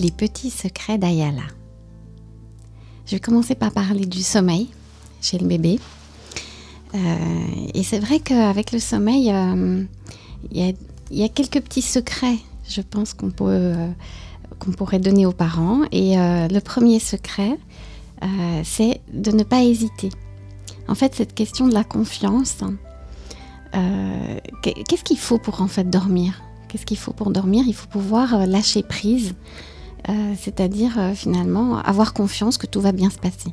Les petits secrets d'Ayala. Je vais commencer par parler du sommeil chez le bébé. Euh, et c'est vrai qu'avec le sommeil, euh, il y, a quelques petits secrets, je pense, qu'on euh, qu'on pourrait donner aux parents. Et le premier secret, c'est de ne pas hésiter. En fait, cette question de la confiance, qu'est-ce qu'il faut pour en fait dormir? Qu'est-ce qu'il faut pour dormir? Il faut pouvoir lâcher prise euh, c'est-à-dire euh, finalement avoir confiance que tout va bien se passer.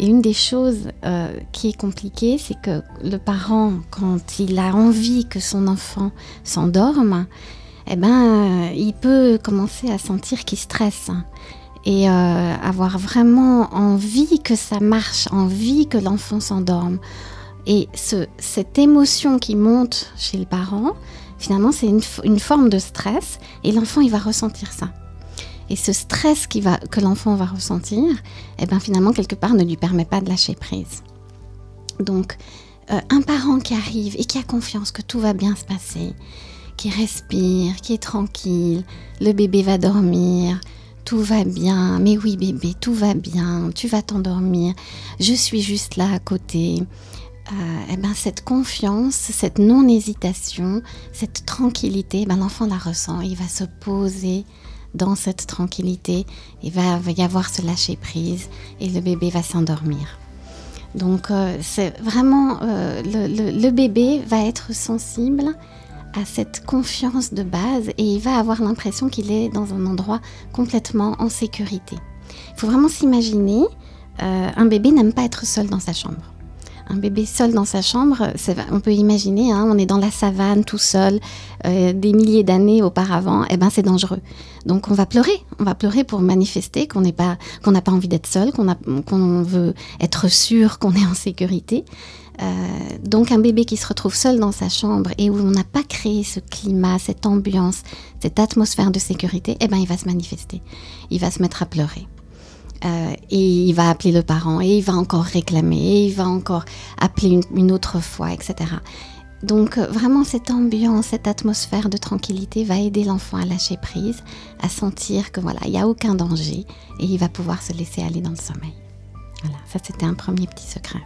Et une des choses euh, qui est compliquée, c'est que le parent, quand il a envie que son enfant s'endorme, eh ben, il peut commencer à sentir qu'il stresse et avoir vraiment envie que ça marche, envie que l'enfant s'endorme. Et cette émotion qui monte chez le parent, finalement, c'est une, forme de stress et l'enfant, il va ressentir ça. Et ce stress que l'enfant va ressentir, eh ben finalement, quelque part, ne lui permet pas de lâcher prise. Donc, euh, un parent qui arrive et qui a confiance que tout va bien se passer, qui respire, qui est tranquille, le bébé va dormir, tout va bien, mais oui bébé, tout va bien, tu vas t'endormir, je suis juste là à côté. Eh ben, cette confiance, cette non-hésitation, cette tranquillité, ben, l'enfant la ressent, il va se poser dans cette tranquillité, il va, y avoir ce lâcher prise et le bébé va s'endormir. Donc euh, c'est vraiment euh, le, bébé va être sensible à cette confiance de base et il va avoir l'impression qu'il est dans un endroit complètement en sécurité. Il faut vraiment s'imaginer, euh, un bébé n'aime pas être seul dans sa chambre un bébé seul dans sa chambre, on peut imaginer, hein, on est dans la savane tout seul, euh, des milliers d'années auparavant, et eh ben c'est dangereux. Donc on va pleurer, on va pleurer pour manifester qu'on n'est pas, qu'on n'a pas envie d'être seul, qu'on veut être sûr qu'on est en sécurité. Euh, donc un bébé qui se retrouve seul dans sa chambre et où on n'a pas créé ce climat, cette ambiance, cette atmosphère de sécurité, eh ben il va se manifester, il va se mettre à pleurer. Euh, et il va appeler le parent, et il va encore réclamer, et il va encore appeler une, autre fois, etc. Donc euh, vraiment cette ambiance, cette atmosphère de tranquillité va aider l'enfant à lâcher prise, à sentir que voilà, il n'y a aucun danger et il va pouvoir se laisser aller dans le sommeil. Voilà, ça c'était un premier petit secret.